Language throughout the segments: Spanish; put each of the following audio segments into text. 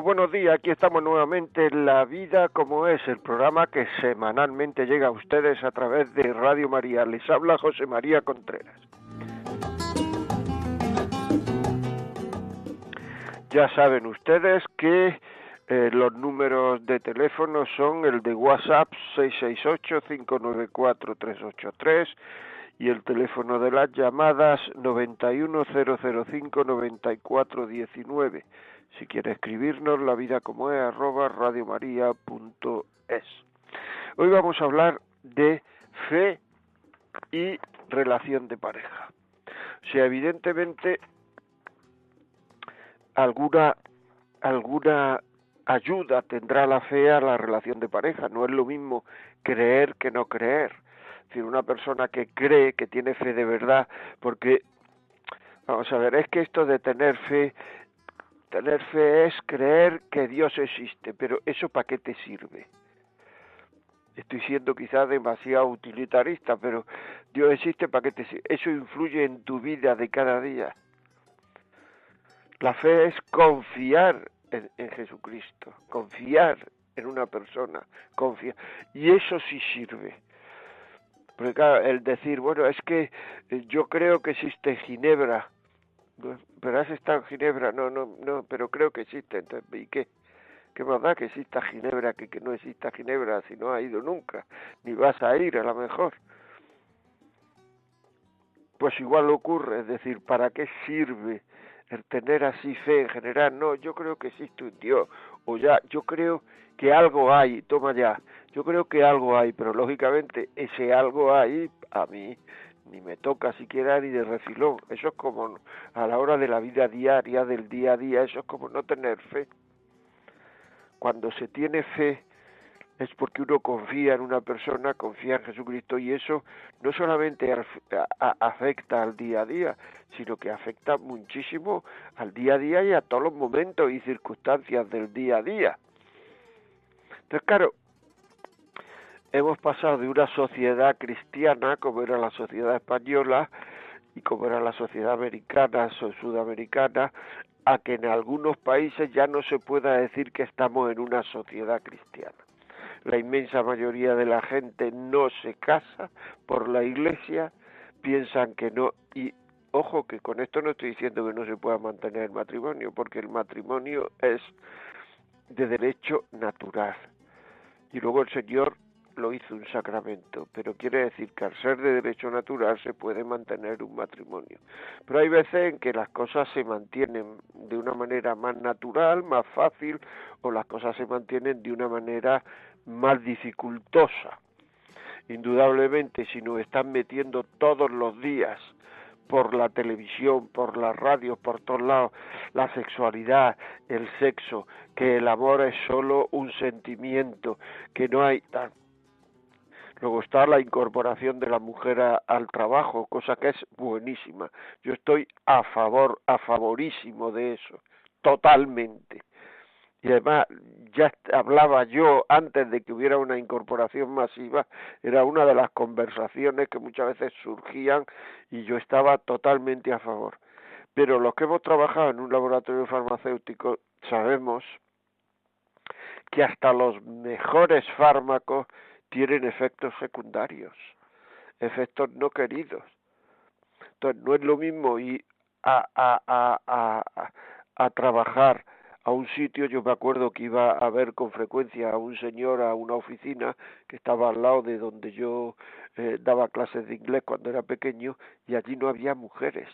Amigos, buenos días. Aquí estamos nuevamente en La Vida como es, el programa que semanalmente llega a ustedes a través de Radio María. Les habla José María Contreras. Ya saben ustedes que eh, los números de teléfono son el de WhatsApp 668-594-383 y el teléfono de las llamadas 91005-9419 si quiere escribirnos, la vida como es arroba radiomaria.es. Hoy vamos a hablar de fe y relación de pareja. O sea, evidentemente alguna alguna ayuda tendrá la fe a la relación de pareja. No es lo mismo creer que no creer. Es decir, una persona que cree, que tiene fe de verdad, porque, vamos a ver, es que esto de tener fe Tener fe es creer que Dios existe, pero ¿eso para qué te sirve? Estoy siendo quizás demasiado utilitarista, pero Dios existe para qué te sirve. Eso influye en tu vida de cada día. La fe es confiar en, Jesucristo, confiar en una persona, confiar. Y eso sí sirve. Porque claro, el decir, bueno, es que yo creo que existe Ginebra, pero has estado en Ginebra, no, no, no, pero creo que existe, entonces, ¿y qué? ¿Qué más da que exista Ginebra que que no exista Ginebra si no ha ido nunca? Ni vas a ir a lo mejor. Pues igual ocurre, es decir, ¿para qué sirve el tener así fe en general? No, yo creo que existe un Dios, o ya, yo creo que algo hay, toma ya, yo creo que algo hay, pero lógicamente ese algo hay a mí ni me toca siquiera ni de refilón. Eso es como a la hora de la vida diaria, del día a día, eso es como no tener fe. Cuando se tiene fe es porque uno confía en una persona, confía en Jesucristo y eso no solamente afecta al día a día, sino que afecta muchísimo al día a día y a todos los momentos y circunstancias del día a día. Entonces, claro, hemos pasado de una sociedad cristiana, como era la sociedad española y como era la sociedad americana o sudamericana, a que en algunos países ya no se pueda decir que estamos en una sociedad cristiana. La inmensa mayoría de la gente no se casa por la iglesia, piensan que no, y ojo que con esto no estoy diciendo que no se pueda mantener el matrimonio, porque el matrimonio es de derecho natural. Y luego el Señor lo hizo un sacramento, pero quiere decir que al ser de derecho natural se puede mantener un matrimonio. Pero hay veces en que las cosas se mantienen de una manera más natural, más fácil, o las cosas se mantienen de una manera más dificultosa. Indudablemente, si nos están metiendo todos los días por la televisión, por las radios, por todos lados, la sexualidad, el sexo, que el amor es solo un sentimiento, que no hay Luego está la incorporación de la mujer al trabajo, cosa que es buenísima. Yo estoy a favor, a favorísimo de eso, totalmente. Y además, ya hablaba yo antes de que hubiera una incorporación masiva, era una de las conversaciones que muchas veces surgían y yo estaba totalmente a favor. Pero los que hemos trabajado en un laboratorio farmacéutico sabemos que hasta los mejores fármacos tienen efectos secundarios, efectos no queridos. Entonces no es lo mismo ir a, a, a, a, trabajar a un sitio, yo me acuerdo que iba a ver con frecuencia a un señor a una oficina que estaba al lado de donde yo eh, daba clases de inglés cuando era pequeño y allí no había mujeres.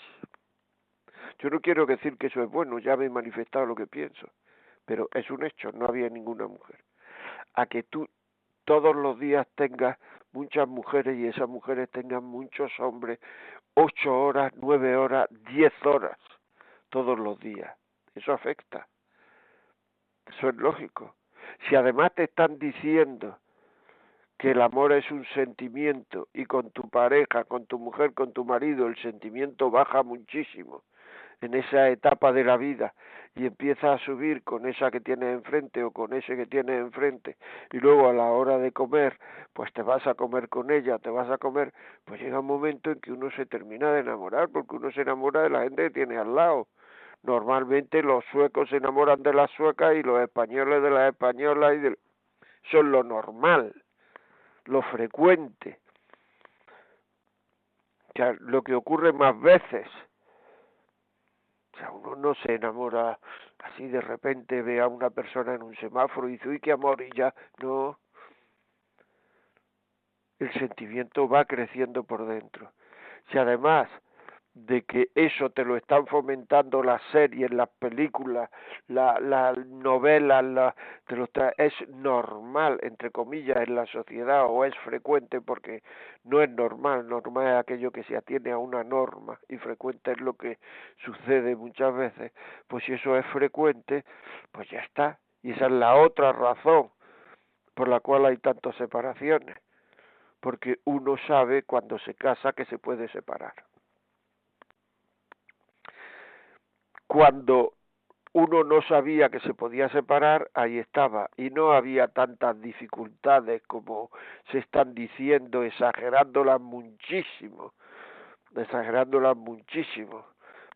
Yo no quiero decir que eso es bueno, ya me he manifestado lo que pienso, pero es un hecho, no había ninguna mujer. A que tú todos los días tengas muchas mujeres y esas mujeres tengan muchos hombres, ocho horas, nueve horas, diez horas, todos los días. Eso afecta. Eso es lógico. Si además te están diciendo que el amor es un sentimiento y con tu pareja, con tu mujer, con tu marido, el sentimiento baja muchísimo en esa etapa de la vida y empieza a subir con esa que tienes enfrente o con ese que tienes enfrente y luego a la hora de comer pues te vas a comer con ella, te vas a comer, pues llega un momento en que uno se termina de enamorar porque uno se enamora de la gente que tiene al lado. Normalmente los suecos se enamoran de las suecas y los españoles de las españolas y de... son lo normal, lo frecuente. Ya, lo que ocurre más veces o sea, uno no se enamora así de repente, ve a una persona en un semáforo y dice, uy, qué amor, y ya, no. El sentimiento va creciendo por dentro. Si además de que eso te lo están fomentando las series, las películas, las la novelas, la, te lo es normal, entre comillas, en la sociedad o es frecuente porque no es normal, normal es aquello que se atiene a una norma y frecuente es lo que sucede muchas veces, pues si eso es frecuente, pues ya está. Y esa es la otra razón por la cual hay tantas separaciones, porque uno sabe cuando se casa que se puede separar. Cuando uno no sabía que se podía separar, ahí estaba, y no había tantas dificultades como se están diciendo, exagerándolas muchísimo, exagerándolas muchísimo,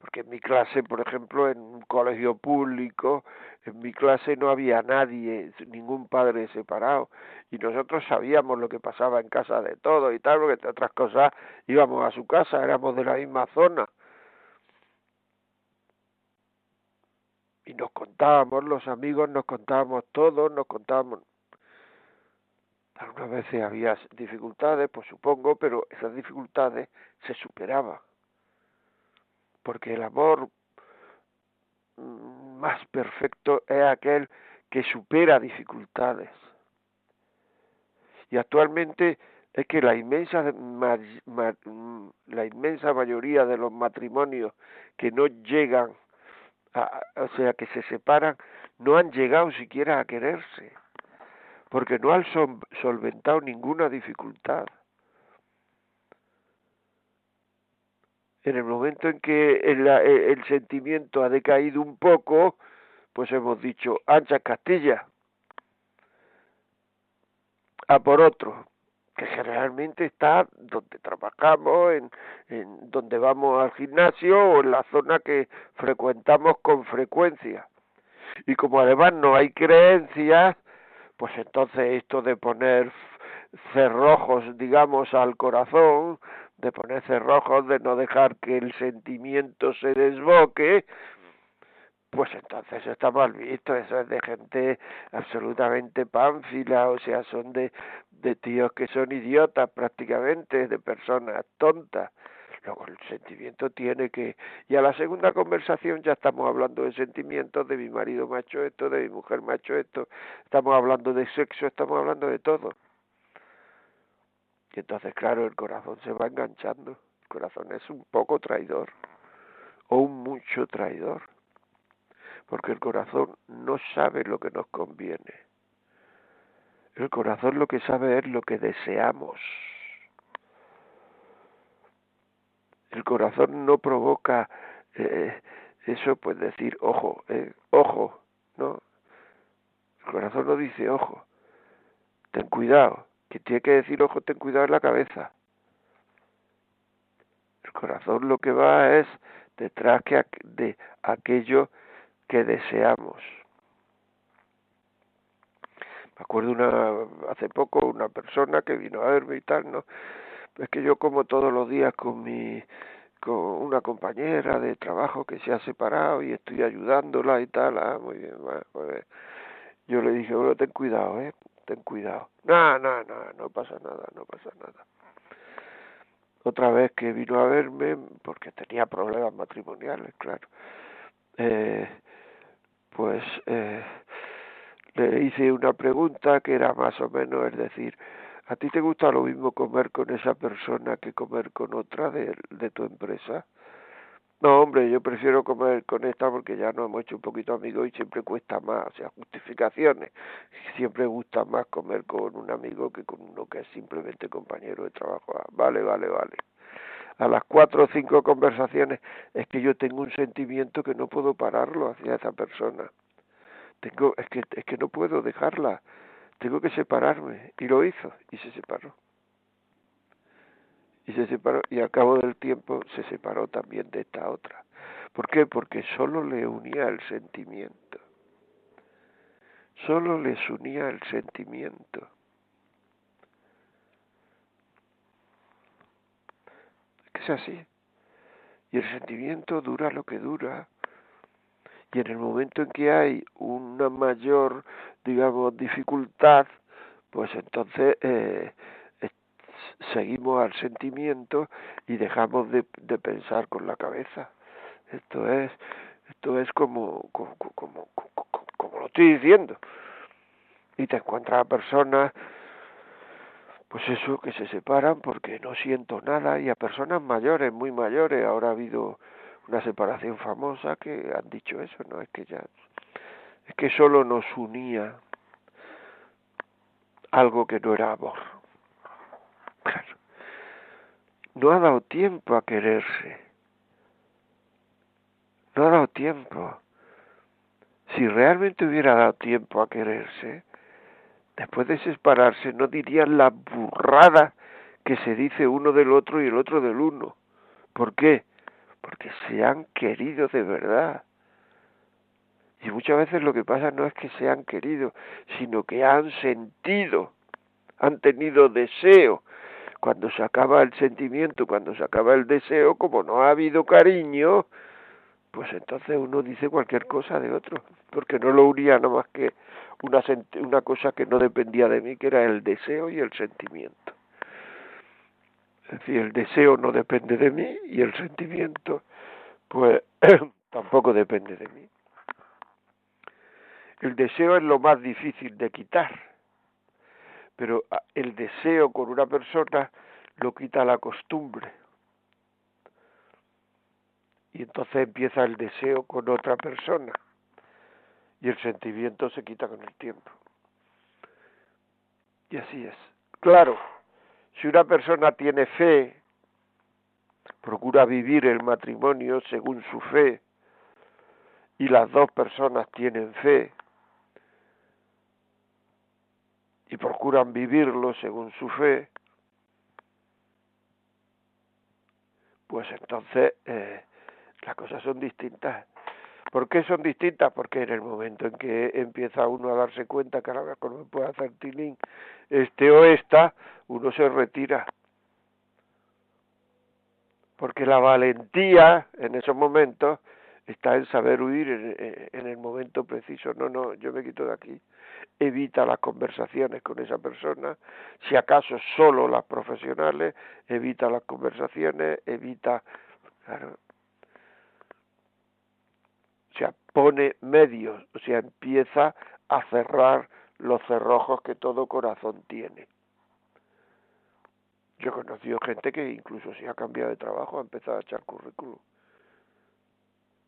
porque en mi clase, por ejemplo, en un colegio público, en mi clase no había nadie, ningún padre separado, y nosotros sabíamos lo que pasaba en casa de todos y tal, porque entre otras cosas íbamos a su casa, éramos de la misma zona, y nos contábamos, los amigos nos contábamos todos, nos contábamos. Algunas veces había dificultades, pues supongo, pero esas dificultades se superaban. Porque el amor más perfecto es aquel que supera dificultades. Y actualmente es que la inmensa la inmensa mayoría de los matrimonios que no llegan o sea, que se separan, no han llegado siquiera a quererse, porque no han solventado ninguna dificultad. En el momento en que el, el sentimiento ha decaído un poco, pues hemos dicho, ancha Castilla, a por otro, que generalmente está donde trabajamos, en, en donde vamos al gimnasio o en la zona que frecuentamos con frecuencia. Y como además no hay creencias, pues entonces esto de poner cerrojos, digamos, al corazón, de poner cerrojos, de no dejar que el sentimiento se desboque, pues entonces está mal visto, eso es de gente absolutamente pánfila, o sea, son de, de tíos que son idiotas prácticamente, de personas tontas. Luego el sentimiento tiene que... Y a la segunda conversación ya estamos hablando de sentimientos, de mi marido macho esto, de mi mujer macho esto, estamos hablando de sexo, estamos hablando de todo. Y entonces, claro, el corazón se va enganchando. El corazón es un poco traidor, o un mucho traidor, porque el corazón no sabe lo que nos conviene el corazón lo que sabe es lo que deseamos. El corazón no provoca eh, eso, pues decir, ojo, eh, ojo, ¿no? El corazón no dice, ojo, ten cuidado. Que tiene que decir, ojo, ten cuidado en la cabeza. El corazón lo que va es detrás de aquello que deseamos. Me acuerdo una, hace poco una persona que vino a verme y tal, ¿no? Es que yo como todos los días con mi con una compañera de trabajo que se ha separado y estoy ayudándola y tal, ah, muy bien, pues, yo le dije, bueno, ten cuidado, eh, ten cuidado. No, no, no, no pasa nada, no pasa nada. Otra vez que vino a verme, porque tenía problemas matrimoniales, claro, eh, pues eh, le hice una pregunta que era más o menos, es decir, ¿a ti te gusta lo mismo comer con esa persona que comer con otra de, de tu empresa? No, hombre, yo prefiero comer con esta porque ya nos hemos hecho un poquito amigos y siempre cuesta más, o sea, justificaciones. Siempre gusta más comer con un amigo que con uno que es simplemente compañero de trabajo. Ah, vale, vale, vale. A las cuatro o cinco conversaciones es que yo tengo un sentimiento que no puedo pararlo hacia esa persona. Tengo, es que, es que no puedo dejarla. Tengo que separarme. Y lo hizo y se separó y se separó y al cabo del tiempo se separó también de esta otra. ¿Por qué? Porque solo le unía el sentimiento. Solo les unía el sentimiento. Es así. Y el sentimiento dura lo que dura. Y en el momento en que hay una mayor, digamos, dificultad, pues entonces eh, seguimos al sentimiento y dejamos de, pensar con la cabeza. Esto es, esto es como, como, como, como, lo estoy diciendo. Y te encuentras a personas, pues eso, que se separan porque no siento nada, y a personas mayores, muy mayores. Ahora ha habido una separación famosa que han dicho eso, ¿no? Es que ya, es que solo nos unía algo que no era amor. No ha dado tiempo a quererse. No ha dado tiempo. Si realmente hubiera dado tiempo a quererse, después de separarse no dirían la burrada que se dice uno del otro y el otro del uno. ¿Por qué? Porque se han querido de verdad. Y muchas veces lo que pasa no es que se han querido, sino que han sentido, han tenido deseo, cuando se acaba el sentimiento, cuando se acaba el deseo, como no ha habido cariño, pues entonces uno dice cualquier cosa de otro, porque no lo unía nada más que una, una cosa que no dependía de mí, que era el deseo y el sentimiento. Es decir, el deseo no depende de mí y el sentimiento, pues tampoco depende de mí. El deseo es lo más difícil de quitar pero ah, el deseo con una persona lo quita la costumbre. Y entonces empieza el deseo con otra persona. Y el sentimiento se quita con el tiempo. Y así es. Claro, si una persona tiene fe, procura vivir el matrimonio según su fe, y las dos personas tienen fe, y procuran vivirlo según su fe, pues entonces eh, las cosas son distintas. ¿Por qué son distintas? Porque en el momento en que empieza uno a darse cuenta que ahora no puede hacer tilín este o esta, uno se retira. Porque la valentía en esos momentos está en saber huir en, el momento preciso. No, no, yo me quito de aquí. Evita las conversaciones con esa persona, si acaso solo las profesionales, evita las conversaciones, evita, claro, o sea, pone medios, o sea, empieza a cerrar los cerrojos que todo corazón tiene. Yo he conocido gente que incluso si ha cambiado de trabajo ha empezado a echar currículum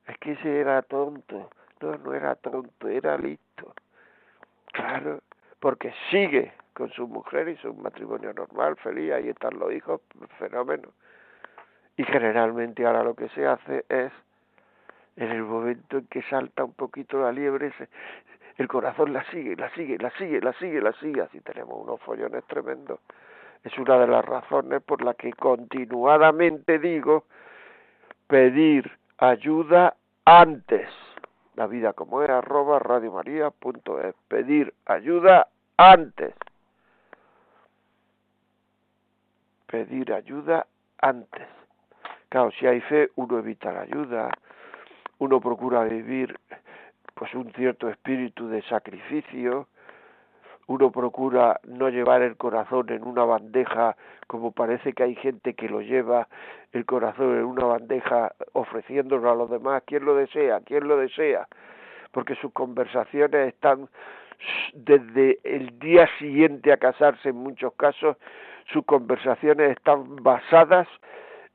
es que ese era tonto. No, no era tonto, era listo. Claro, porque sigue con su mujer y su matrimonio normal, feliz, ahí están los hijos, fenómeno. Y generalmente ahora lo que se hace es, en el momento en que salta un poquito la liebre, el corazón la sigue, la sigue, la sigue, la sigue, la sigue, así tenemos unos follones tremendos. Es una de las razones por las que continuadamente digo pedir ayuda antes. La vida como es arroba radiomaria.es. Pedir ayuda antes. Pedir ayuda antes. Claro, si hay fe, uno evita la ayuda, uno procura vivir pues un cierto espíritu de sacrificio, uno procura no llevar el corazón en una bandeja como parece que hay gente que lo lleva el corazón en una bandeja ofreciéndolo a los demás, ¿quién lo desea? ¿quién lo desea? Porque sus conversaciones están desde el día siguiente a casarse en muchos casos, sus conversaciones están basadas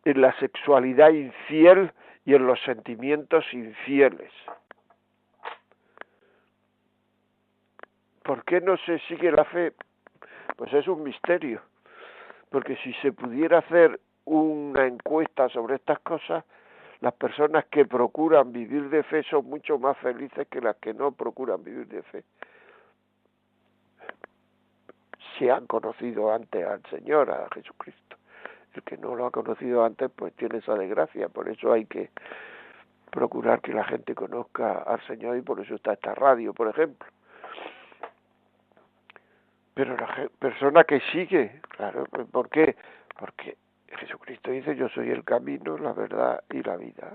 en la sexualidad infiel y en los sentimientos infieles. ¿Por qué no se sigue la fe? Pues es un misterio, porque si se pudiera hacer una encuesta sobre estas cosas, las personas que procuran vivir de fe son mucho más felices que las que no procuran vivir de fe. Si han conocido antes al Señor, a Jesucristo. Que no lo ha conocido antes, pues tiene esa desgracia. Por eso hay que procurar que la gente conozca al Señor y por eso está esta radio, por ejemplo. Pero la persona que sigue, claro, ¿por qué? Porque Jesucristo dice, yo soy el camino, la verdad y la vida.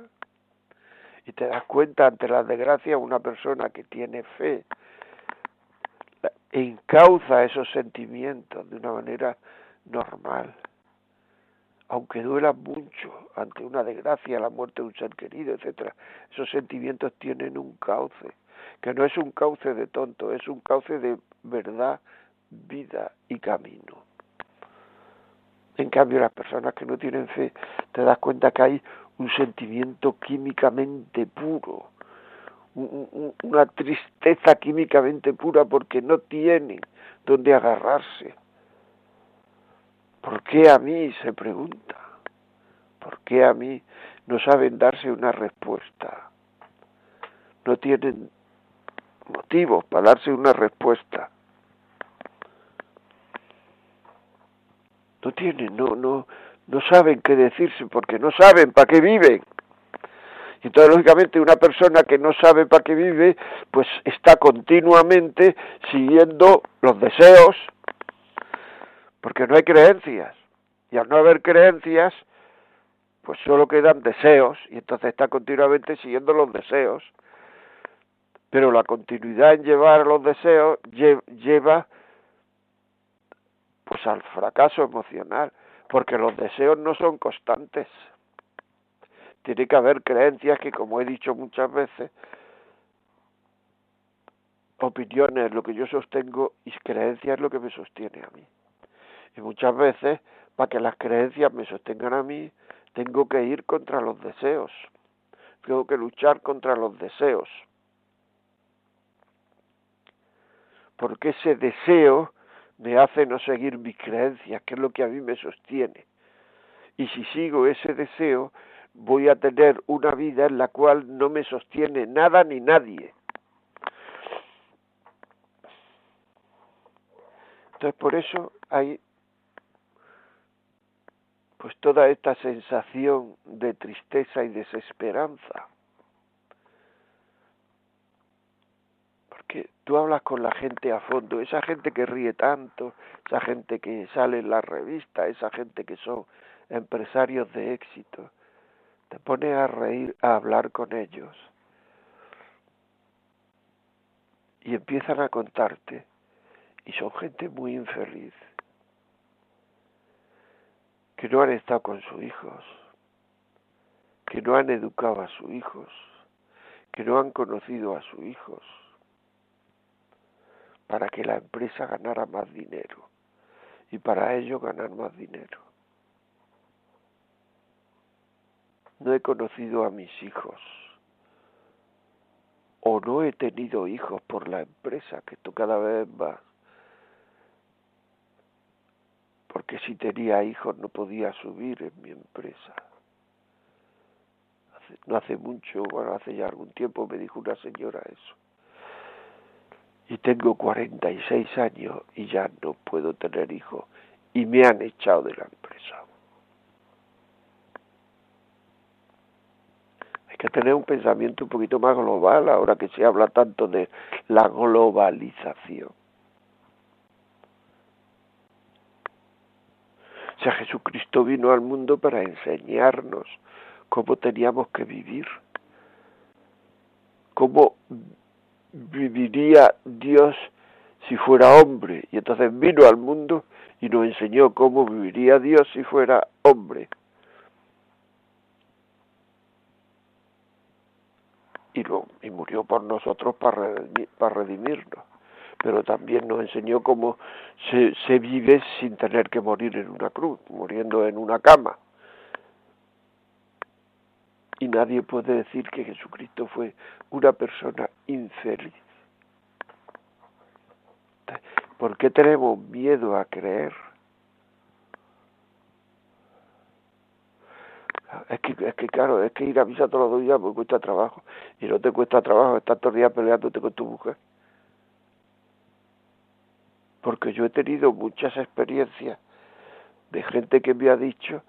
Y te das cuenta ante la desgracia una persona que tiene fe encauza esos sentimientos de una manera normal. Aunque duela mucho ante una desgracia, la muerte de un ser querido, etcétera, esos sentimientos tienen un cauce, que no es un cauce de tonto, es un cauce de verdad, vida y camino. En cambio, las personas que no tienen fe, te das cuenta que hay un sentimiento químicamente puro, una tristeza químicamente pura porque no tienen donde agarrarse. ¿Por qué a mí? se pregunta. ¿Por qué a mí no saben darse una respuesta? No tienen motivos para darse una respuesta. no tienen, no, no, no saben qué decirse porque no saben para qué viven. Y entonces, lógicamente, una persona que no sabe para qué vive, pues está continuamente siguiendo los deseos, porque no hay creencias. Y al no haber creencias, pues solo quedan deseos, y entonces está continuamente siguiendo los deseos. Pero la continuidad en llevar los deseos lleva pues al fracaso emocional, porque los deseos no son constantes. Tiene que haber creencias que, como he dicho muchas veces, opiniones lo que yo sostengo y creencias es lo que me sostiene a mí. Y muchas veces, para que las creencias me sostengan a mí, tengo que ir contra los deseos. Tengo que luchar contra los deseos. Porque ese deseo me hace no seguir mis creencias, que es lo que a mí me sostiene. Y si sigo ese deseo, voy a tener una vida en la cual no me sostiene nada ni nadie. Entonces por eso hay pues toda esta sensación de tristeza y desesperanza. tú hablas con la gente a fondo, esa gente que ríe tanto, esa gente que sale en la revista, esa gente que son empresarios de éxito, te pones a reír, a hablar con ellos y empiezan a contarte y son gente muy infeliz que no han estado con sus hijos, que no han educado a sus hijos, que no han conocido a sus hijos para que la empresa ganara más dinero y para ello ganar más dinero. No he conocido a mis hijos o no he tenido hijos por la empresa, que esto cada vez más. Porque si tenía hijos no podía subir en mi empresa. no hace mucho, bueno, hace ya algún tiempo me dijo una señora eso y tengo 46 años y ya no puedo tener hijos y me han echado de la empresa. Hay que tener un pensamiento un poquito más global ahora que se habla tanto de la globalización. Sea, Jesucristo vino al mundo para enseñarnos cómo teníamos que vivir, cómo viviría Dios si fuera hombre. Y entonces vino al mundo y nos enseñó cómo viviría Dios si fuera hombre. Y, lo, y murió por nosotros para redimirnos. Pero también nos enseñó cómo se, vive sin tener que morir en una cruz, muriendo en una cama. Y nadie puede decir que Jesucristo fue una persona infeliz. ¿Por qué tenemos miedo a creer? Es que, es que claro, es que ir a misa todos los días pues cuesta trabajo. Y no te cuesta trabajo estar todos los días peleándote con tu mujer. Porque yo he tenido muchas experiencias de gente que me ha dicho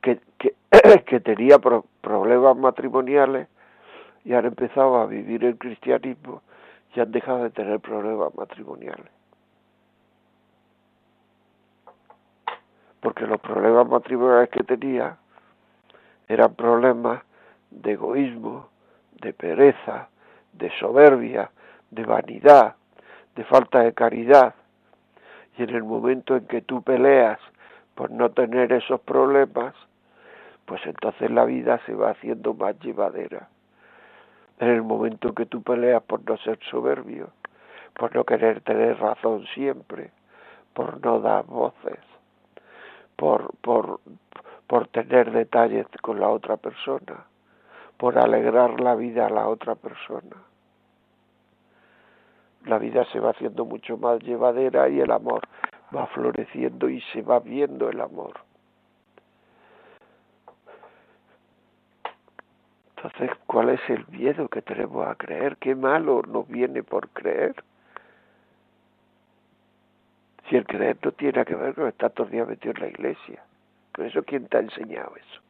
que, que, tenía problemas matrimoniales y han empezado a vivir el cristianismo y han dejado de tener problemas matrimoniales. Porque los problemas matrimoniales que tenía eran problemas de egoísmo, de pereza, de soberbia, de vanidad, de falta de caridad. Y en el momento en que tú peleas por no tener esos problemas, pues entonces la vida se va haciendo más llevadera. En el momento que tú peleas por no ser soberbio, por no querer tener razón siempre, por no dar voces, por, por, por tener detalles con la otra persona, por alegrar la vida a la otra persona. La vida se va haciendo mucho más llevadera y el amor va floreciendo y se va viendo el amor. Entonces, ¿cuál es el miedo que tenemos a creer? ¿Qué malo nos viene por creer? Si el creer no tiene que ver con estar todos los días metido en la iglesia. ¿Por eso quién te ha enseñado eso?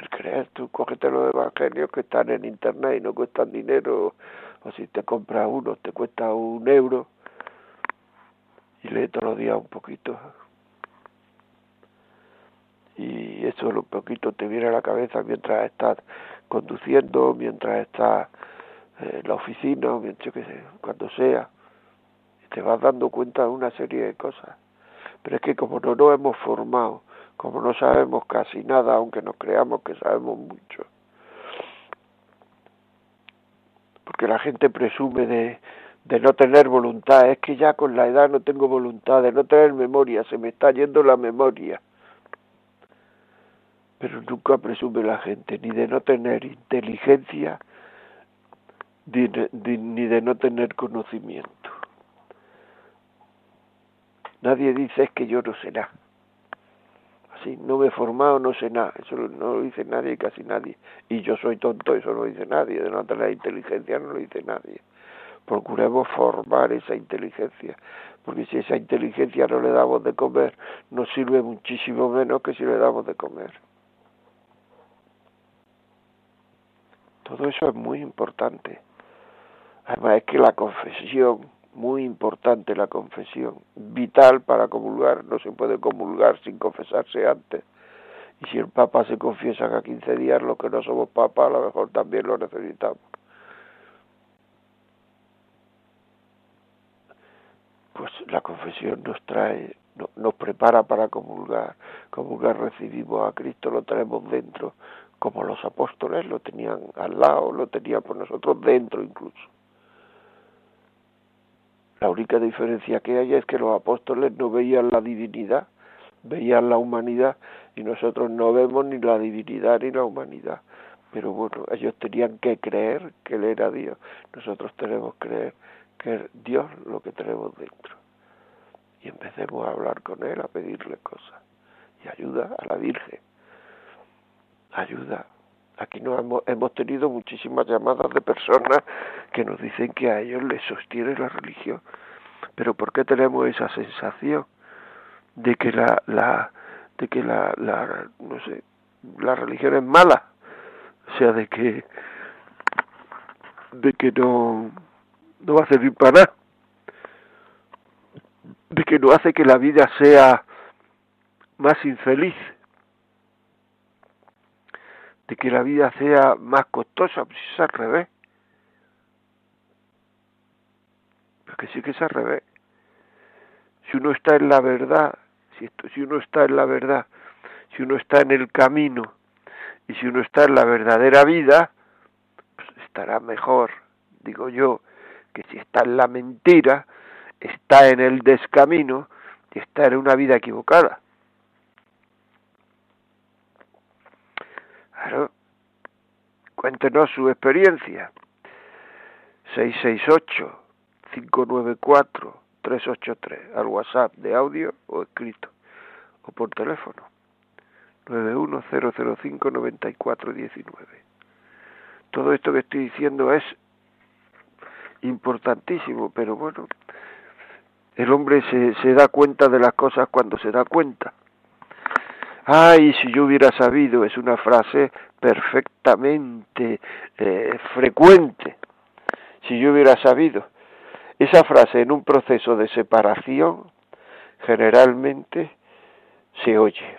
El creer, tú cógete los evangelios que están en internet y no cuestan dinero, o si te compras uno te cuesta un euro, y lee todos los días un poquito. Y eso lo poquito te viene a la cabeza mientras estás conduciendo, mientras estás en la oficina, mientras, que cuando sea, y te vas dando cuenta de una serie de cosas. Pero es que como no nos hemos formado, como no sabemos casi nada, aunque nos creamos que sabemos mucho, porque la gente presume de, de no tener voluntad, es que ya con la edad no tengo voluntad, de no tener memoria, se me está yendo la memoria pero nunca presume la gente ni de no tener inteligencia ni de, no tener conocimiento. Nadie dice es que yo no nada. Así, no me he formado, no sé nada. Eso no lo dice nadie, casi nadie. Y yo soy tonto, eso no lo dice nadie. De no tener inteligencia no lo dice nadie. Procuremos formar esa inteligencia. Porque si esa inteligencia no le damos de comer, nos sirve muchísimo menos que si le damos de comer. Todo eso es muy importante. Además es que la confesión, muy importante la confesión, vital para comulgar, no se puede comulgar sin confesarse antes. Y si el Papa se confiesa cada 15 días, los que no somos Papa a lo mejor también lo necesitamos. Pues la confesión nos trae, nos prepara para comulgar. Comulgar recibimos a Cristo, lo tenemos dentro, como los apóstoles lo tenían al lado, lo tenían por nosotros dentro incluso. La única diferencia que hay es que los apóstoles no veían la divinidad, veían la humanidad y nosotros no vemos ni la divinidad ni la humanidad. Pero bueno, ellos tenían que creer que Él era Dios. Nosotros tenemos que creer que es Dios lo que tenemos dentro. Y empecemos a hablar con Él, a pedirle cosas. Y ayuda a la Virgen ayuda. Aquí no hemos, hemos tenido muchísimas llamadas de personas que nos dicen que a ellos les sostiene la religión. Pero ¿por qué tenemos esa sensación de que la, la de que la, la no sé, la religión es mala? O sea, de que de que no no va a servir para nada. De que no hace que la vida sea más infeliz de que la vida sea más costosa, pues es al revés. Porque sí que es al revés. Si uno está en la verdad, si, esto, si uno está en la verdad, si uno está en el camino y si uno está en la verdadera vida, pues estará mejor, digo yo, que si está en la mentira, está en el descamino, y estar en una vida equivocada. Claro, cuéntenos su experiencia. 668-594-383 al WhatsApp de audio o escrito o por teléfono 910059419. Todo esto que estoy diciendo es importantísimo, pero bueno, el hombre se, se da cuenta de las cosas cuando se da cuenta. Ay, si yo hubiera sabido, es una frase perfectamente eh, frecuente. Si yo hubiera sabido. Esa frase en un proceso de separación generalmente se oye.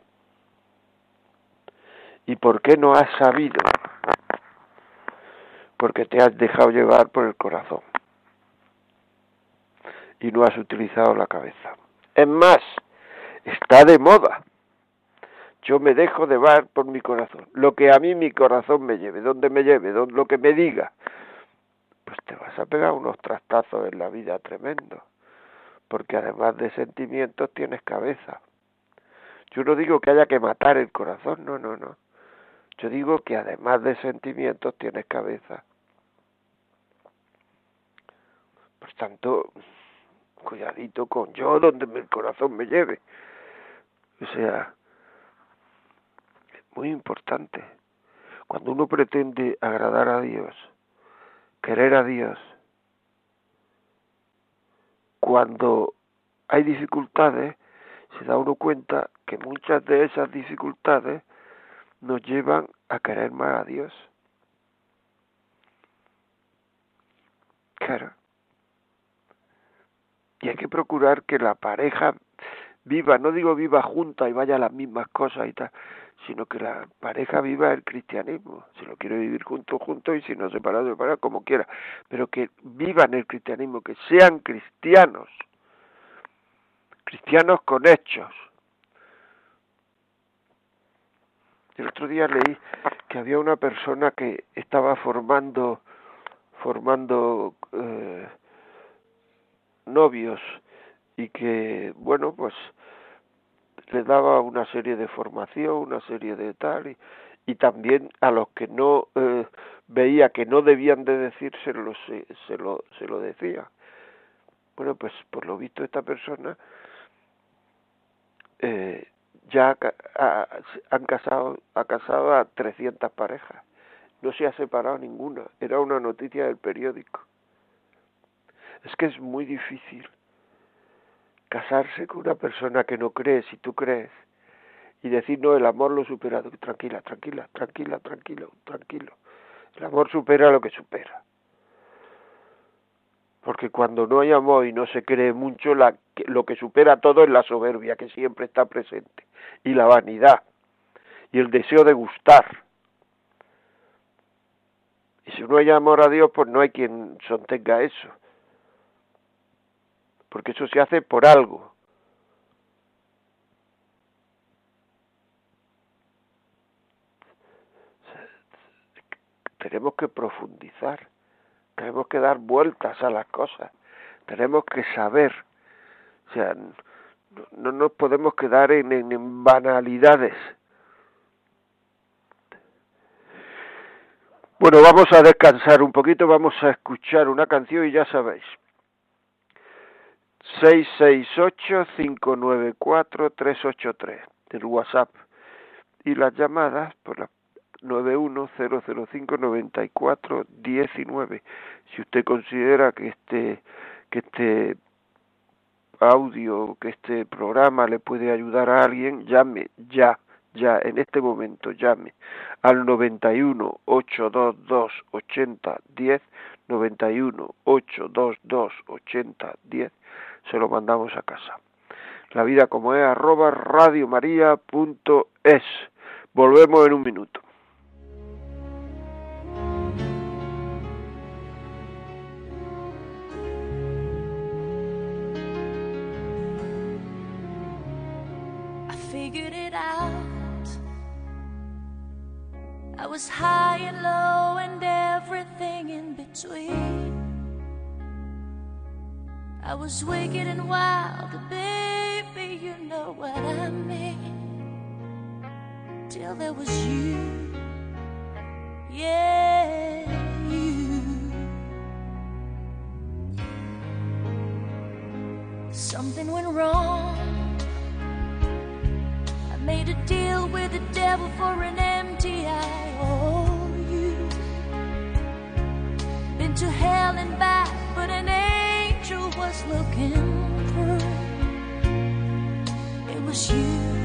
¿Y por qué no has sabido? Porque te has dejado llevar por el corazón y no has utilizado la cabeza. Es más, está de moda. Yo me dejo llevar por mi corazón. Lo que a mí mi corazón me lleve, donde me lleve, donde, lo que me diga. Pues te vas a pegar unos trastazos en la vida tremendo. Porque además de sentimientos tienes cabeza. Yo no digo que haya que matar el corazón, no, no, no. Yo digo que además de sentimientos tienes cabeza. Por tanto, cuidadito con yo donde el corazón me lleve. O sea, muy importante. Cuando uno pretende agradar a Dios, querer a Dios, cuando hay dificultades, se da uno cuenta que muchas de esas dificultades nos llevan a querer más a Dios. Claro. Y hay que procurar que la pareja viva, no digo viva junta y vaya a las mismas cosas y tal, sino que la pareja viva el cristianismo. Si lo quiere vivir junto, junto y si no separado, separado, como quiera. Pero que vivan el cristianismo, que sean cristianos. Cristianos con hechos El otro día leí que había una persona que estaba formando formando eh, novios y que bueno pues le daba una serie de formación, una serie de tal y, y también a los que no eh, veía que no debían de decírselo se, se lo se lo decía. Bueno, pues por lo visto esta persona eh, ya ha, han casado, ha casado a 300 parejas. No se ha separado ninguna. Era una noticia del periódico. Es que es muy difícil casarse con una persona que no cree si tú crees y decir no, el amor lo supera. Tranquila, tranquila, tranquila, tranquilo, tranquilo. El amor supera lo que supera porque cuando no hay amor y no se cree mucho, la, lo que supera todo es la soberbia que siempre está presente, y la vanidad, y el deseo de gustar. Y si no hay amor a Dios, pues no hay quien sostenga eso, porque eso se hace por algo. Tenemos que profundizar tenemos que dar vueltas a las cosas, tenemos que saber, o sea, no, nos podemos quedar en, en, banalidades. Bueno, vamos a descansar un poquito, vamos a escuchar una canción y ya sabéis. 668-594-383 del WhatsApp y las llamadas por la 910059419. Si usted considera que este que este audio, que este programa le puede ayudar a alguien, llame ya, ya en este momento llame al 91 822 8010 91 822 8010 se lo mandamos a casa. La vida como es arroba radiomaria.es. Volvemos en un minuto. figured it out. I was high and low and everything in between. I was wicked and wild, baby, you know what I mean. Till there was you, yeah, you. Something went wrong. I made a deal with the devil for an empty eye. Oh, you been to hell and back, was looking through. It was you,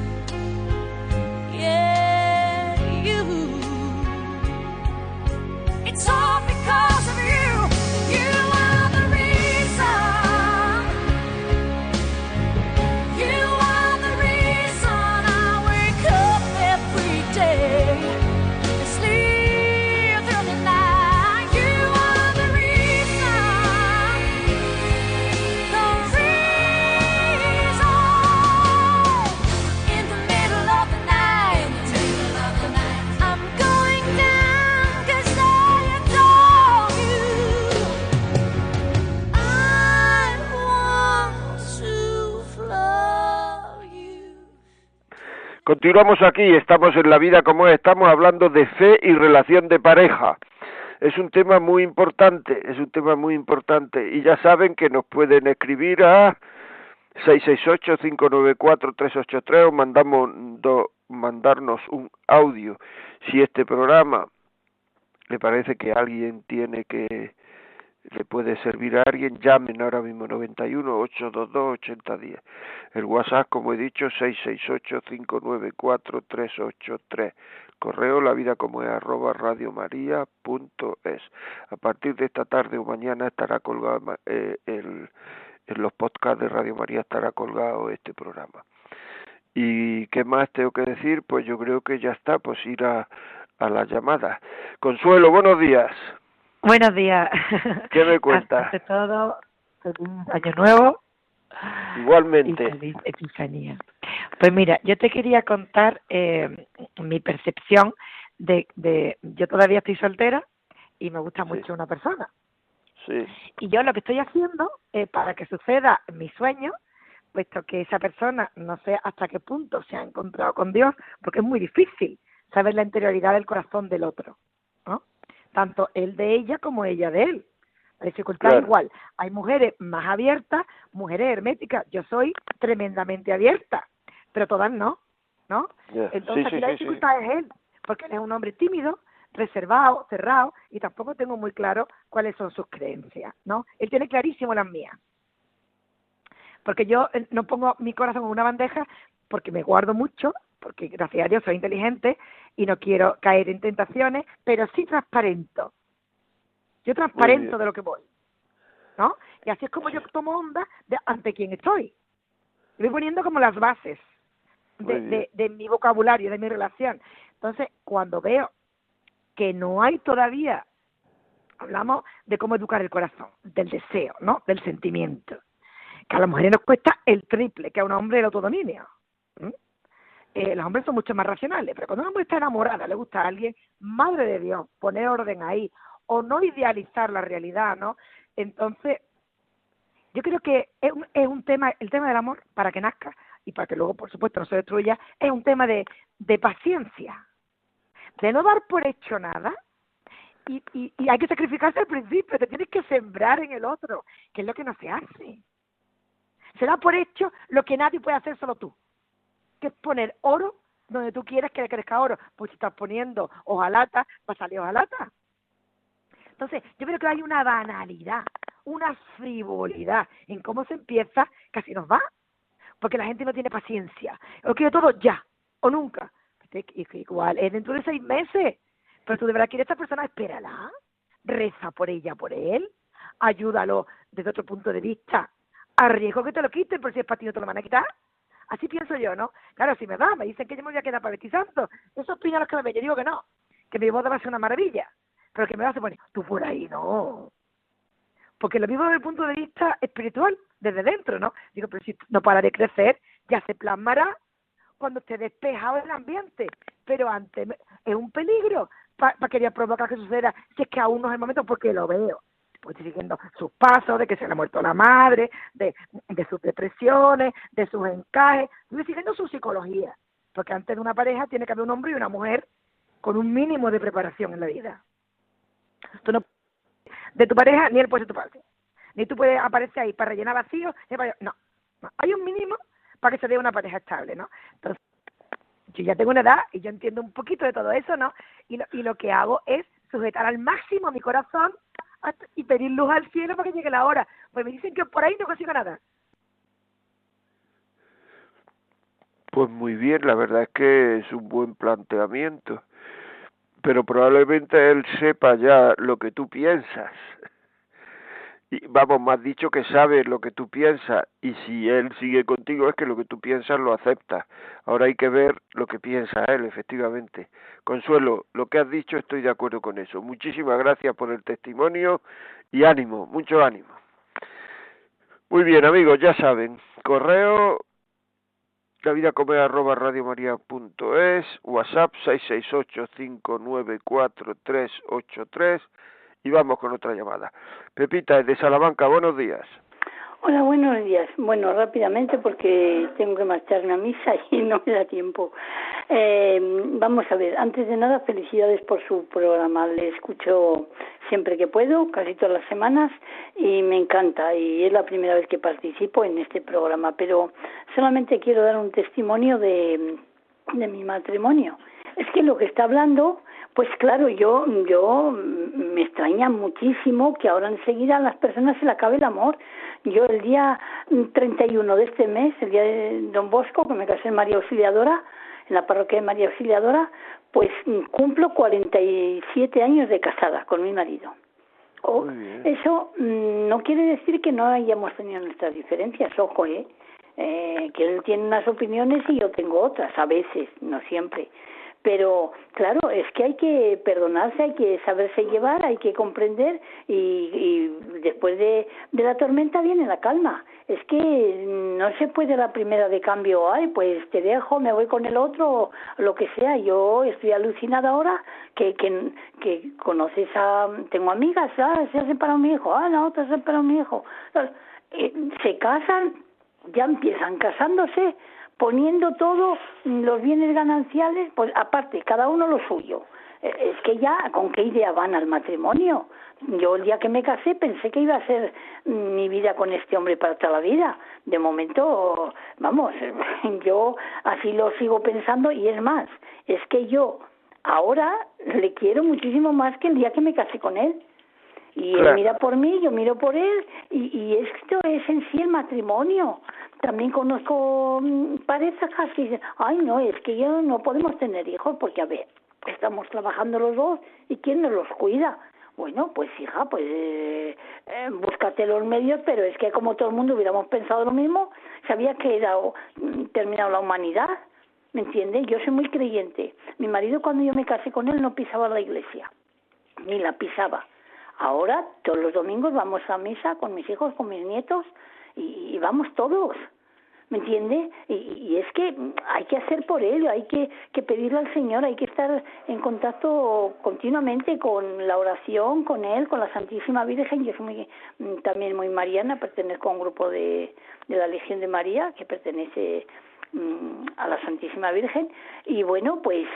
Continuamos aquí, estamos en la vida como es, estamos hablando de fe y relación de pareja. Es un tema muy importante, es un tema muy importante y ya saben que nos pueden escribir a 668-594-383 o mandamos mandarnos un audio si este programa le parece que alguien tiene que le puede servir a alguien, llamen ahora mismo 91 822 8010. El WhatsApp, como he dicho, 668 594 383. Correo la vida como es arroba radiomaria.es. A partir de esta tarde o mañana estará colgado eh, el, en los podcasts de Radio María estará colgado este programa. ¿Y qué más tengo que decir? Pues yo creo que ya está, pues ir a, a la llamada. Consuelo, buenos días. Buenos días. ¿Qué me cuentas? Ante todo, feliz año nuevo y Igualmente. feliz Epifanía. Pues mira, yo te quería contar eh, mi percepción de, de, yo todavía estoy soltera y me gusta Sí. mucho una persona. Sí, Y yo lo que estoy haciendo eh, para que suceda mi sueño, puesto que esa persona no sé hasta qué punto se ha encontrado con Dios, porque es muy difícil saber la interioridad del corazón del otro. Tanto él de ella como ella de él. La dificultad Claro. es igual. Hay mujeres más abiertas, mujeres herméticas. Yo soy tremendamente abierta, pero todas no, ¿no? Entonces sí, aquí sí, la sí. dificultad es él, porque él es un hombre tímido, reservado, cerrado, y tampoco tengo muy claro cuáles son sus creencias, ¿no? Él tiene clarísimo las mías. Porque yo eh, no pongo mi corazón en una bandeja porque me guardo mucho, porque gracias a Dios soy inteligente y no quiero caer en tentaciones, pero sí transparento. Yo transparento de lo que voy, ¿no? Y así es como yo tomo onda de ante quién estoy. Voy poniendo como las bases de, de, de mi vocabulario, de mi relación. Entonces, cuando veo que no hay todavía, hablamos de cómo educar el corazón, del deseo, ¿no? Del sentimiento. Que a las mujeres nos cuesta el triple que a un hombre el autodominio. Eh, los hombres son mucho más racionales, pero cuando una mujer está enamorada, le gusta a alguien, madre de Dios, poner orden ahí, o no idealizar la realidad, ¿no? Entonces, yo creo que es un, es un tema, el tema del amor, para que nazca y para que luego, por supuesto, no se destruya, es un tema de, paciencia, de no dar por hecho nada. Y, y, y hay que sacrificarse al principio, te tienes que sembrar en el otro, que es lo que no se hace. Se da por hecho lo que nadie puede hacer, solo tú, que es poner oro donde tú quieras que le crezca oro. Pues si estás poniendo hojalata, va a salir hojalata. Entonces, yo creo que hay una banalidad, una frivolidad en cómo se empieza, casi nos va, porque la gente no tiene paciencia, lo quiere todo ya, o nunca. Este, Igual, es dentro de seis meses, pero tú de verdad quieres a esta persona, espérala, reza por ella, por él, ayúdalo desde otro punto de vista, a riesgo que te lo quiten, pero si es para ti no te lo van a quitar. Así pienso yo, ¿no? Claro, si me va, me dicen que yo me voy a quedar para Betty Santo. Esos opinan los que me ven. Yo digo que no, que mi boda va a ser una maravilla. Pero que me va a poner, tú por ahí no. Porque lo vivo desde el punto de vista espiritual, desde dentro, ¿no? Digo, pero si no para de crecer, ya se plasmará cuando esté despejado el ambiente. Pero antes es un peligro para querer provocar que suceda, si es que aún no es el momento, porque lo veo. Pues siguiendo sus pasos, de que se le ha muerto la madre, de, de sus depresiones, de sus encajes, estoy siguiendo su psicología, porque antes de una pareja tiene que haber un hombre y una mujer con un mínimo de preparación en la vida. Tú no de tu pareja ni él puede ser tu padre. Ni tú puedes aparecer ahí para rellenar vacíos. No. Hay un mínimo para que se dé una pareja estable, ¿no? Yo ya tengo una edad y yo entiendo un poquito de todo eso, ¿no? Y lo, y lo que hago es sujetar al máximo mi corazón y pedir luz al cielo para que llegue la hora. Pues me dicen que por ahí no consigo nada. Pues muy bien, la verdad es que es un buen planteamiento. Pero probablemente él sepa ya lo que tú piensas. Vamos, más dicho que sabe lo que tú piensas. Y si él sigue contigo es que lo que tú piensas lo acepta. Ahora hay que ver lo que piensa él, efectivamente. Consuelo, lo que has dicho estoy de acuerdo con eso. Muchísimas gracias por el testimonio y ánimo, mucho ánimo. Muy bien, amigos, ya saben, correo lavidacomer@radiomaria.es, WhatsApp 668-594-383 y vamos con otra llamada. Pepita, desde Salamanca, buenos días. Hola, buenos días. Bueno, rápidamente porque tengo que marcharme a misa y no me da tiempo. Eh, vamos a ver, antes de nada, felicidades por su programa. Le escucho siempre que puedo, casi todas las semanas, y me encanta. Y es la primera vez que participo en este programa, pero solamente quiero dar un testimonio de, de mi matrimonio. Es que lo que está hablando, pues claro, yo, yo mm, me extraña muchísimo que ahora enseguida a las personas se le acabe el amor. Yo el día mm, 31 de este mes, el día de Don Bosco, que me casé en María Auxiliadora, en la parroquia de María Auxiliadora, pues mm, cumplo 47 años de casada con mi marido. O- Muy bien. eso mm, no quiere decir que no hayamos tenido nuestras diferencias, ojo, ¿eh? Eh, que él tiene unas opiniones y yo tengo otras, a veces, no siempre. Pero claro, es que hay que perdonarse, hay que saberse llevar, hay que comprender y, y después de, de la tormenta viene la calma. Es que no se puede la primera de cambio, ay, pues te dejo, me voy con el otro, lo que sea. Yo estoy alucinada ahora que, que, que conoces a, tengo amigas, ah, se ha separado mi hijo, ah, la otra se ha separado mi hijo. Eh, se casan, ya empiezan casándose, poniendo todo los bienes gananciales, pues aparte, cada uno lo suyo. Eh, Es que ya, ¿con qué idea van al matrimonio? Yo el día que me casé pensé que iba a ser mi vida con este hombre para toda la vida. De momento, vamos, yo así lo sigo pensando y es más, es que yo ahora le quiero muchísimo más que el día que me casé con él. Y Claro. él mira por mí, yo miro por él, y, y esto es en sí el matrimonio. También conozco mm, parejas que dicen, ay no, es que ya no podemos tener hijos porque, a ver, estamos trabajando los dos y ¿quién nos los cuida? Bueno, pues hija, pues eh, eh, búscate los medios, pero es que como todo el mundo hubiéramos pensado lo mismo, se había quedado mm, terminado la humanidad. ¿Me entiende? Yo soy muy creyente. Mi marido cuando yo me casé con él no pisaba la iglesia, ni la pisaba. Ahora todos los domingos vamos a misa con mis hijos, con mis nietos y, y vamos todos. ¿Me entiende? Y, es que hay que hacer por ello, hay que, que pedirle al Señor, hay que estar en contacto continuamente con la oración, con Él, con la Santísima Virgen. Yo soy muy, mm, también muy mariana, pertenezco a un grupo de, de la Legión de María que pertenece a la Santísima Virgen. Y bueno pues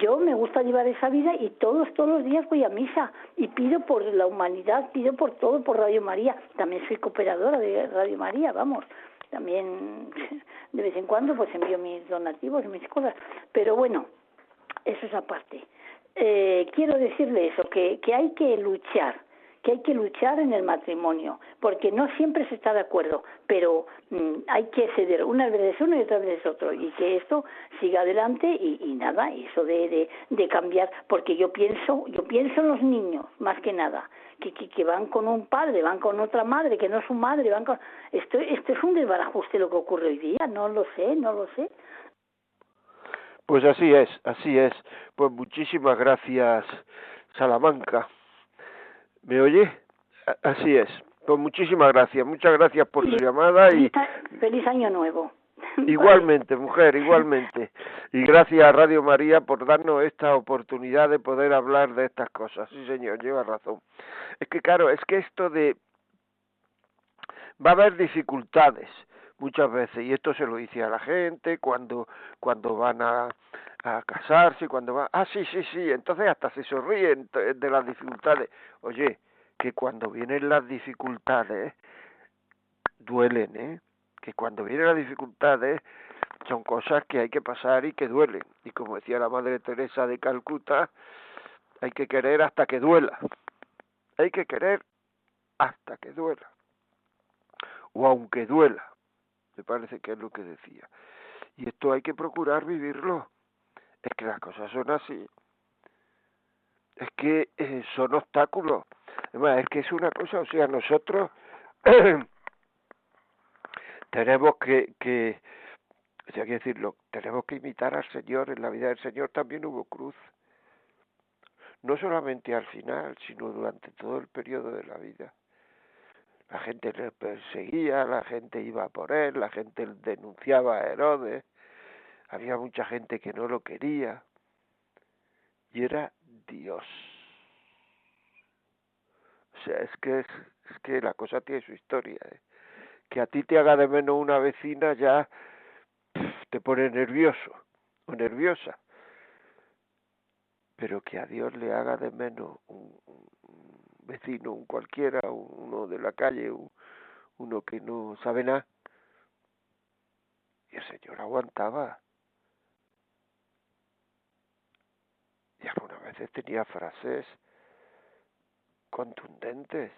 yo me gusta llevar esa vida y todos todos los días voy a misa y pido por la humanidad pido por todo por Radio María. También soy cooperadora de Radio María vamos. También de vez en cuando pues envío mis donativos y mis cosas. Pero bueno eso es aparte. Eh, quiero decirle eso que que hay que luchar que hay que luchar en el matrimonio, porque no siempre se está de acuerdo, pero mm, hay que ceder unas veces uno y otras veces otro, y que esto siga adelante y, nada, eso de, de, de cambiar, porque yo pienso, yo pienso en los niños, más que nada, que, que, que van con un padre, van con otra madre, que no es su madre, van con... Esto, esto es un desbarajuste lo que ocurre hoy día, no lo sé, no lo sé. Pues así es, así es. Pues muchísimas gracias, Salamanca. ¿Me oye? Así es. Pues muchísimas gracias. Muchas gracias por su llamada y feliz año nuevo. Igualmente, mujer, igualmente. Y gracias a Radio María por darnos esta oportunidad de poder hablar de estas cosas. Sí, señor, lleva razón. Es que, claro, es que esto de... Va a haber dificultades muchas veces, y esto se lo dice a la gente cuando, cuando van a, a casarse, cuando van... Ah, sí, sí, sí, entonces hasta se sonríen de las dificultades. Oye, que cuando vienen las dificultades, duelen, ¿eh? que cuando vienen las dificultades son cosas que hay que pasar y que duelen. Y como decía la Madre Teresa de Calcuta, hay que querer hasta que duela. Hay que querer hasta que duela. O aunque duela. Me parece que es lo que decía. Y esto hay que procurar vivirlo. Es que las cosas son así. Es que eh, son obstáculos. Además, es que es una cosa, o sea, nosotros tenemos que, que, que decirlo, tenemos que imitar al Señor. En la vida del Señor también hubo cruz. No solamente al final, sino durante todo el periodo de la vida. La gente le perseguía, la gente iba por él, la gente denunciaba a Herodes, había mucha gente que no lo quería. Y era Dios. O sea, es que, es, que la cosa tiene su historia. ¿eh? Que a ti te haga de menos una vecina ya te pone nervioso o nerviosa. Pero que a Dios le haga de menos un vecino, un cualquiera, un- uno de la calle, un- uno que no sabe nada. Y el Señor aguantaba. Y algunas veces tenía frases contundentes.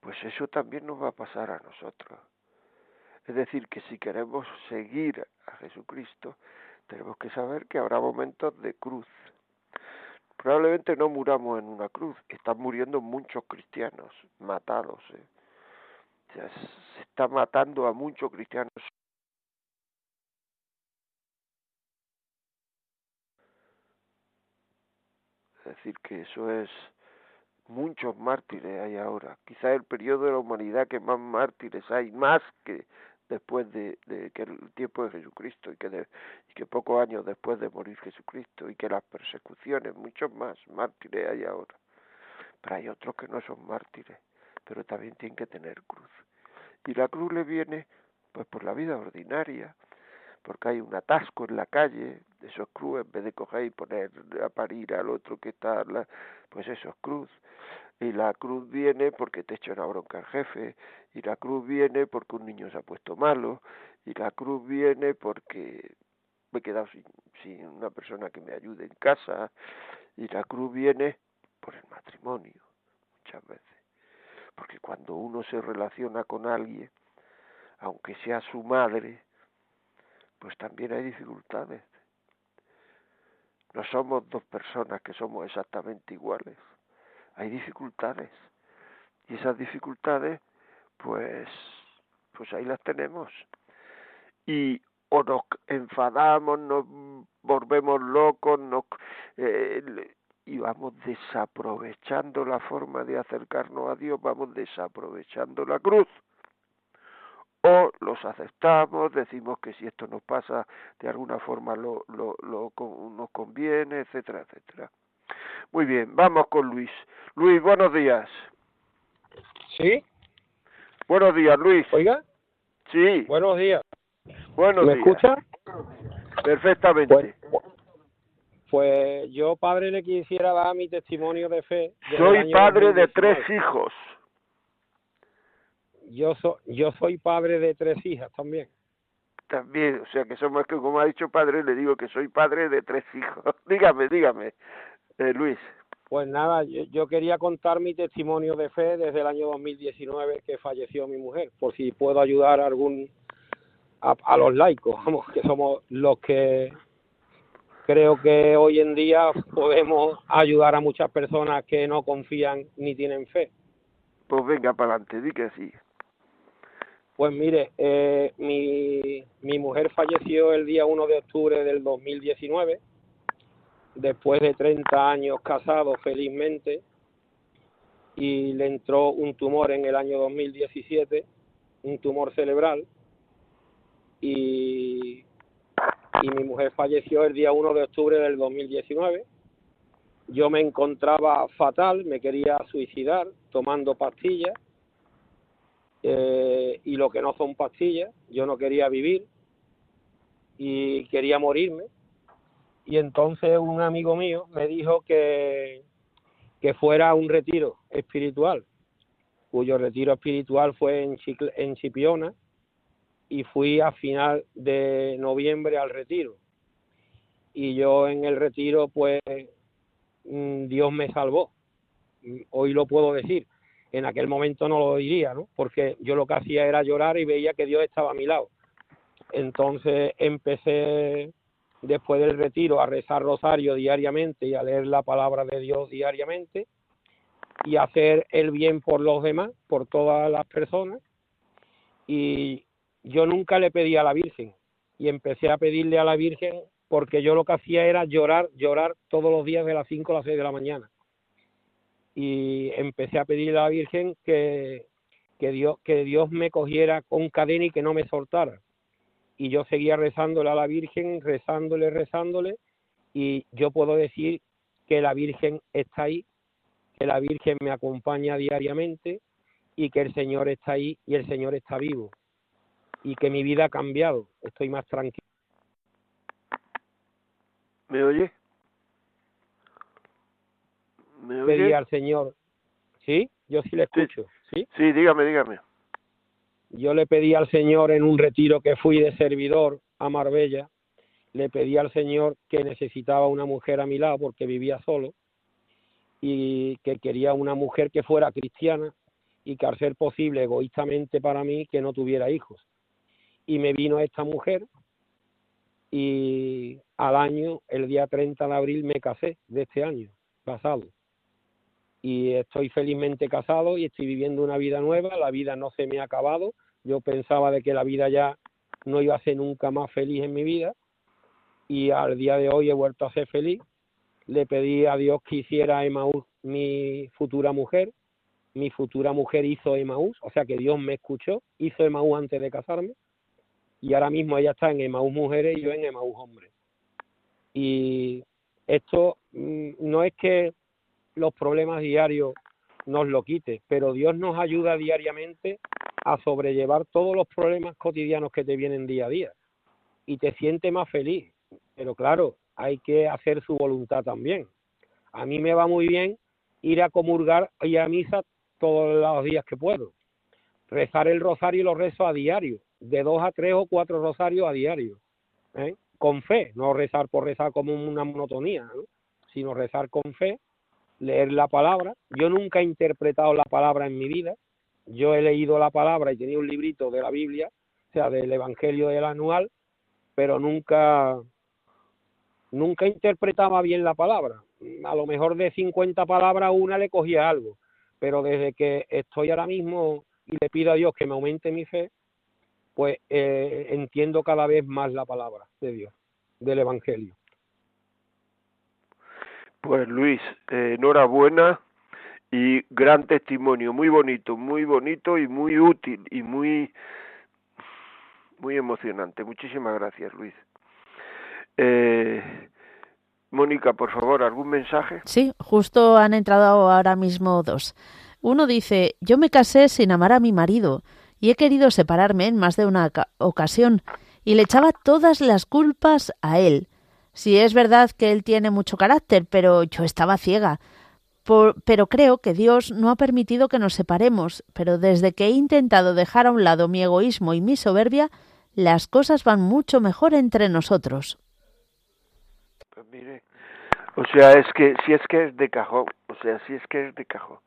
Pues eso también nos va a pasar a nosotros. Es decir, que si queremos seguir a Jesucristo, tenemos que saber que habrá momentos de cruz. Probablemente no muramos en una cruz, están muriendo muchos cristianos matados. ¿eh? Se está matando a muchos cristianos. Es decir, que eso es muchos mártires hay ahora. Quizá el periodo de la humanidad que más mártires hay, más que después de, de que el tiempo de Jesucristo y que, de, que pocos años después de morir Jesucristo y que las persecuciones, muchos más mártires hay ahora. Pero hay otros que no son mártires, pero también tienen que tener cruz. Y la cruz le viene pues por la vida ordinaria, porque hay un atasco en la calle, eso es cruz, en vez de coger y poner a parir al otro que está, pues eso es cruz. Y la cruz viene porque te echa una bronca el jefe, y la cruz viene porque un niño se ha puesto malo, y la cruz viene porque me he quedado sin, sin una persona que me ayude en casa, y la cruz viene por el matrimonio, muchas veces. Porque cuando uno se relaciona con alguien, aunque sea su madre, pues también hay dificultades. No somos dos personas que somos exactamente iguales. Hay dificultades. Y esas dificultades, pues, pues ahí las tenemos. Y o nos enfadamos, nos volvemos locos, nos, eh, y vamos desaprovechando la forma de acercarnos a Dios, vamos desaprovechando la cruz o los aceptamos, decimos que si esto nos pasa de alguna forma lo, lo, lo nos conviene, etcétera, etcétera. Muy bien, vamos con Luis. Luis, buenos días. Sí, Buenos días, Luis. oiga, Sí, buenos días. buenos ¿Me días. escucha? Perfectamente. Pues, pues yo, padre, le quisiera dar mi testimonio de fe. Soy padre de 2019. tres hijos. Yo, so, yo soy padre de tres hijas también. También, o sea que somos que como ha dicho padre, le digo que soy padre de tres hijos. dígame, dígame, eh, Luis. Pues nada, yo, yo quería contar mi testimonio de fe desde el año 2019 que falleció mi mujer, por si puedo ayudar a algún a, a los laicos, vamos, que somos los que creo que hoy en día podemos ayudar a muchas personas que no confían ni tienen fe. Pues venga para adelante, di que sí. Pues mire, eh, mi, mi mujer falleció el día 1 de octubre del 2019, después de 30 años casados felizmente, y le entró un tumor en el año 2017, un tumor cerebral, y, y mi mujer falleció el día 1 de octubre del 2019. Yo me encontraba fatal, me quería suicidar tomando pastillas eh, y lo que no son pastillas, yo no quería vivir y quería morirme. Y entonces un amigo mío me dijo que, que fuera a un retiro espiritual, cuyo retiro espiritual fue en, Chicle- en Chipiona y fui a final de noviembre al retiro. Y yo en el retiro, pues, mm, Dios me salvó. Hoy lo puedo decir. En aquel momento no lo diría, ¿no? Porque yo lo que hacía era llorar y veía que Dios estaba a mi lado. Entonces empecé después del retiro a rezar rosario diariamente y a leer la palabra de Dios diariamente y hacer el bien por los demás, por todas las personas. Y yo nunca le pedí a la Virgen y empecé a pedirle a la Virgen porque yo lo que hacía era llorar, llorar todos los días de las 5 a las 6 de la mañana. Y empecé a pedirle a la Virgen que, que, Dios, que Dios me cogiera con cadena y que no me soltara. Y yo seguía rezándole a la Virgen, rezándole, rezándole, y yo puedo decir que la Virgen está ahí, que la Virgen me acompaña diariamente y que el Señor está ahí y el Señor está vivo y que mi vida ha cambiado, estoy más tranquilo. ¿Me oye? ¿Me Pedí oye? al Señor, ¿sí? Yo sí le escucho, ¿sí? Sí, dígame, dígame. Yo le pedí al Señor en un retiro que fui de servidor a Marbella, le pedí al Señor que necesitaba una mujer a mi lado porque vivía solo y que quería una mujer que fuera cristiana y que al ser posible egoístamente para mí que no tuviera hijos. Y me vino esta mujer y al año, el día 30 de abril, me casé de este año pasado. Y estoy felizmente casado y estoy viviendo una vida nueva. La vida no se me ha acabado. Yo pensaba de que la vida ya no iba a ser nunca más feliz en mi vida. Y al día de hoy he vuelto a ser feliz. Le pedí a Dios que hiciera Emaús mi futura mujer. Mi futura mujer hizo Emaús, o sea que Dios me escuchó, hizo Emaús antes de casarme. Y ahora mismo ella está en Emaús Mujeres y yo en Emaús Hombres. Y esto mm, no es que los problemas diarios nos lo quite, pero Dios nos ayuda diariamente a sobrellevar todos los problemas cotidianos que te vienen día a día y te sientes más feliz. Pero claro, hay que hacer su voluntad también. A mí me va muy bien ir a comulgar y a misa todos los días que puedo. Rezar el rosario lo rezo a diario, de dos a tres o cuatro rosarios a diario. ¿eh? Con fe, no rezar por rezar como una monotonía, ¿no? sino rezar con fe, leer la palabra. Yo nunca he interpretado la palabra en mi vida. Yo he leído la palabra y tenía un librito de la Biblia, o sea, del Evangelio del Anual, pero nunca nunca interpretaba bien la palabra. A lo mejor de 50 palabras una le cogía algo, pero desde que estoy ahora mismo y le pido a Dios que me aumente mi fe, pues eh, entiendo cada vez más la palabra de Dios, del Evangelio. Pues Luis, eh, enhorabuena y gran testimonio, muy bonito, muy bonito y muy útil y muy muy emocionante. Muchísimas gracias, Luis. Eh, Mónica, por favor, ¿algún mensaje? Sí, justo han entrado ahora mismo dos. Uno dice, yo me casé sin amar a mi marido y he querido separarme en más de una oca- ocasión y le echaba todas las culpas a él. Si es verdad que él tiene mucho carácter, pero yo estaba ciega. Pero creo que Dios no ha permitido que nos separemos, pero desde que he intentado dejar a un lado mi egoísmo y mi soberbia, las cosas van mucho mejor entre nosotros. Pues mire, o sea, es que si es que es de cajón, o sea, si es que es de cajón.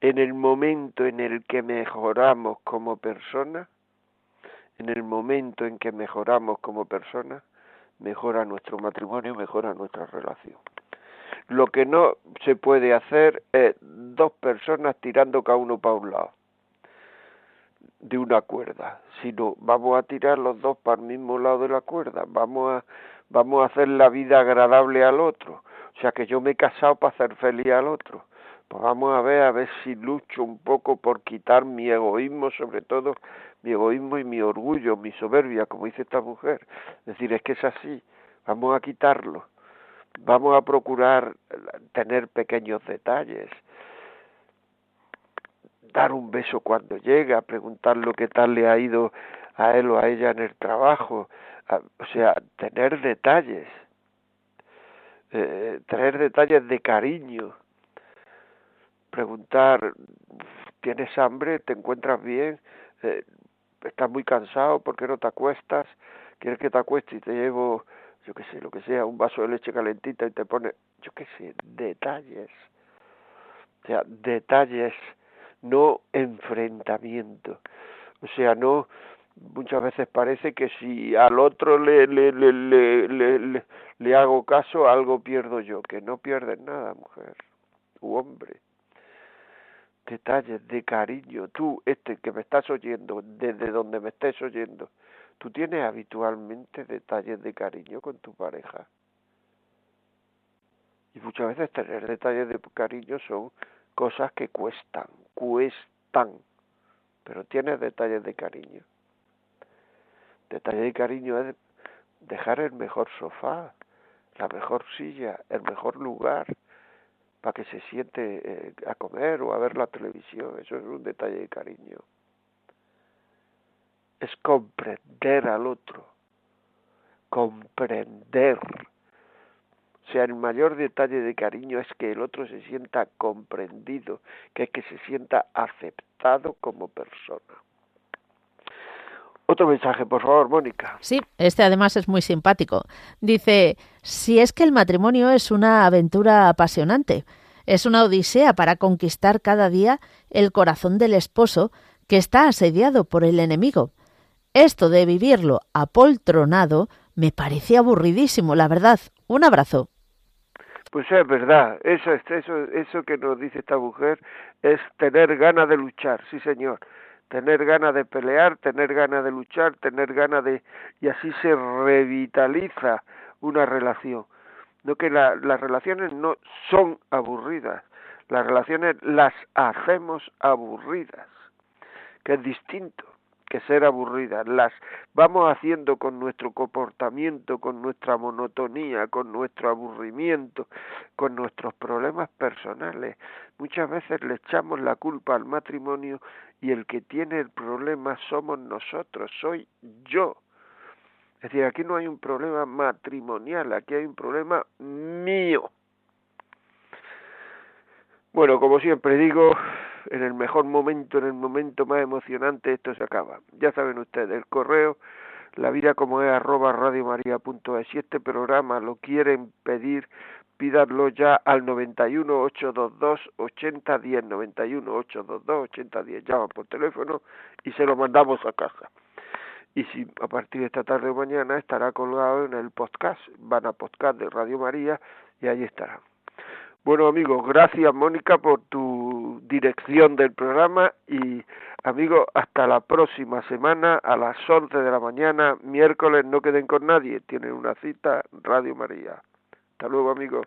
En el momento en el que mejoramos como persona, en el momento en que mejoramos como persona, mejora nuestro matrimonio, mejora nuestra relación. Lo que no se puede hacer es dos personas tirando cada uno para un lado de una cuerda, sino vamos a tirar los dos para el mismo lado de la cuerda, vamos a vamos a hacer la vida agradable al otro. O sea que yo me he casado para hacer feliz al otro. Pues vamos a ver, a ver si lucho un poco por quitar mi egoísmo, sobre todo mi egoísmo y mi orgullo, mi soberbia, como dice esta mujer. Es decir, es que es así, vamos a quitarlo. Vamos a procurar tener pequeños detalles, dar un beso cuando llega, preguntar lo que tal le ha ido a él o a ella en el trabajo, o sea, tener detalles, eh, tener detalles de cariño, preguntar, ¿tienes hambre? ¿Te encuentras bien? Eh, ¿Estás muy cansado? ¿Por qué no te acuestas? ¿Quieres que te acueste y te llevo, yo qué sé, lo que sea, un vaso de leche calentita y te pone, yo qué sé, detalles? O sea, detalles, no enfrentamiento. O sea, no, muchas veces parece que si al otro le, le, le, le, le, le- hago caso, algo pierdo yo, que no pierdes nada, mujer u hombre. Detalles de cariño. Tú, este que me estás oyendo, desde donde me estés oyendo, tú tienes habitualmente detalles de cariño con tu pareja. Y muchas veces tener detalles de cariño son cosas que cuestan, cuestan. Pero tienes detalles de cariño. Detalle de cariño es dejar el mejor sofá, la mejor silla, el mejor lugar para que se siente eh, a comer o a ver la televisión. Eso es un detalle de cariño. Es comprender al otro. Comprender. O sea, el mayor detalle de cariño es que el otro se sienta comprendido, que es que se sienta aceptado como persona. Otro mensaje, por favor, Mónica. Sí, este además es muy simpático. Dice, si es que el matrimonio es una aventura apasionante, es una odisea para conquistar cada día el corazón del esposo que está asediado por el enemigo. Esto de vivirlo apoltronado me parece aburridísimo, la verdad. Un abrazo. Pues es verdad, eso, es- eso, eso que nos dice esta mujer es tener ganas de luchar, sí señor, tener ganas de pelear, tener ganas de luchar, tener ganas de... y así se revitaliza una relación. No que la- las relaciones no son aburridas, las relaciones las hacemos aburridas, que es distinto que ser aburridas, las vamos haciendo con nuestro comportamiento, con nuestra monotonía, con nuestro aburrimiento, con nuestros problemas personales. Muchas veces le echamos la culpa al matrimonio y el que tiene el problema somos nosotros, soy yo. Es decir, aquí no hay un problema matrimonial, aquí hay un problema mío. Bueno, como siempre digo, en el mejor momento, en el momento más emocionante, esto se acaba. Ya saben ustedes, el correo, la vida como es arroba radiomaria.es. Si este programa lo quieren pedir, pídanlo ya al 91 822 8010, 91 822 8010. Llaman por teléfono y se lo mandamos a casa. Y si a partir de esta tarde o mañana estará colgado en el podcast, van a podcast de Radio María y ahí estará. Bueno amigos, gracias Mónica por tu dirección del programa y amigos, hasta la próxima semana a las 11 de la mañana, miércoles, no queden con nadie, tienen una cita Radio María. Hasta luego amigos.